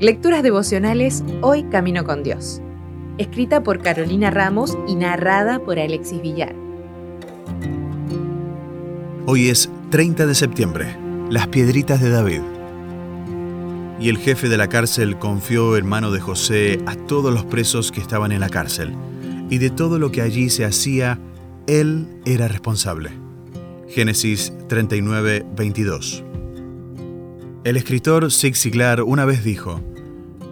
Lecturas devocionales Hoy Camino con Dios. Escrita por Carolina Ramos y narrada por Alexis Villar. Hoy es 30 de septiembre. Las piedritas de David. Y el jefe de la cárcel confió en mano de José a todos los presos que estaban en la cárcel. Y de todo lo que allí se hacía, él era responsable. Génesis 39, 22. El escritor Zig Ziglar una vez dijo,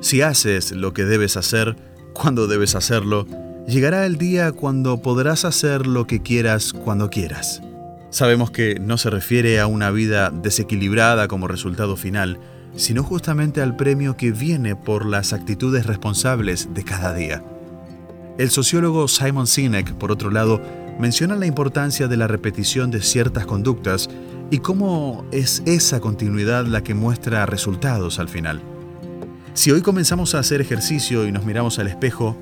Si haces lo que debes hacer, cuando debes hacerlo, llegará el día cuando podrás hacer lo que quieras cuando quieras. Sabemos que no se refiere a una vida desequilibrada como resultado final, sino justamente al premio que viene por las actitudes responsables de cada día. El sociólogo Simon Sinek, por otro lado, menciona la importancia de la repetición de ciertas conductas y cómo es esa continuidad la que muestra resultados al final. Si hoy comenzamos a hacer ejercicio y nos miramos al espejo,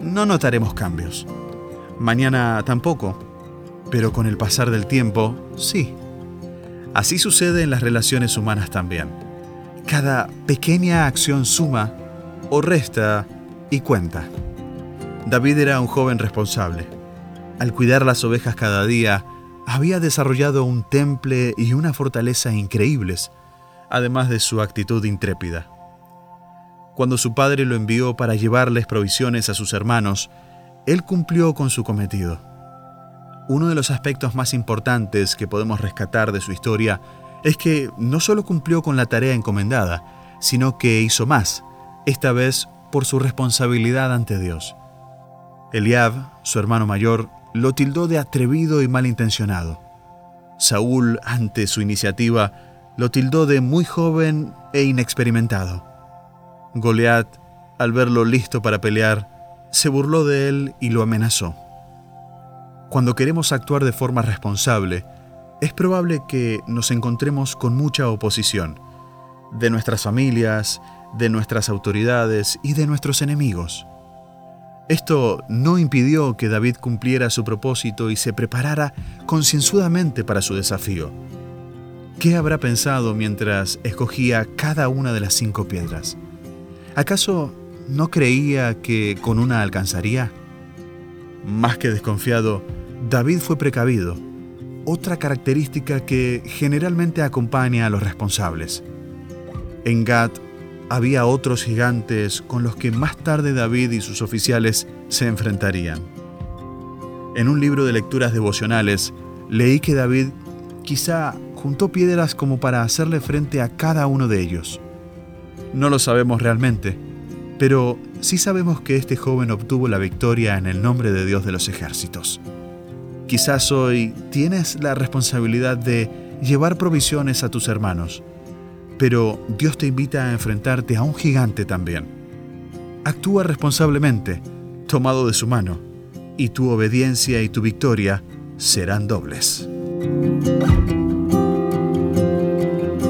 no notaremos cambios. Mañana tampoco, pero con el pasar del tiempo, sí. Así sucede en las relaciones humanas también. Cada pequeña acción suma o resta y cuenta. David era un joven responsable. Al cuidar las ovejas cada día, había desarrollado un temple y una fortaleza increíbles, además de su actitud intrépida. Cuando su padre lo envió para llevarles provisiones a sus hermanos, él cumplió con su cometido. Uno de los aspectos más importantes que podemos rescatar de su historia es que no solo cumplió con la tarea encomendada, sino que hizo más, esta vez por su responsabilidad ante Dios. Eliab, su hermano mayor, lo tildó de atrevido y malintencionado. Saúl, ante su iniciativa, lo tildó de muy joven e inexperimentado. Goliat, al verlo listo para pelear, se burló de él y lo amenazó. Cuando queremos actuar de forma responsable, es probable que nos encontremos con mucha oposición, de nuestras familias, de nuestras autoridades y de nuestros enemigos. Esto no impidió que David cumpliera su propósito y se preparara concienzudamente para su desafío. ¿Qué habrá pensado mientras escogía cada una de las cinco piedras? ¿Acaso no creía que con una alcanzaría? Más que desconfiado, David fue precavido, otra característica que generalmente acompaña a los responsables. En Gad había otros gigantes con los que más tarde David y sus oficiales se enfrentarían. En un libro de lecturas devocionales leí que David quizá juntó piedras como para hacerle frente a cada uno de ellos. No lo sabemos realmente, pero sí sabemos que este joven obtuvo la victoria en el nombre de Dios de los ejércitos. Quizás hoy tienes la responsabilidad de llevar provisiones a tus hermanos, pero Dios te invita a enfrentarte a un gigante también. Actúa responsablemente, tomado de su mano, y tu obediencia y tu victoria serán dobles.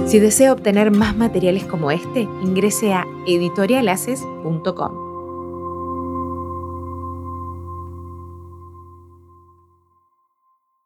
Si desea obtener más materiales como este, ingrese a editorialaces.com.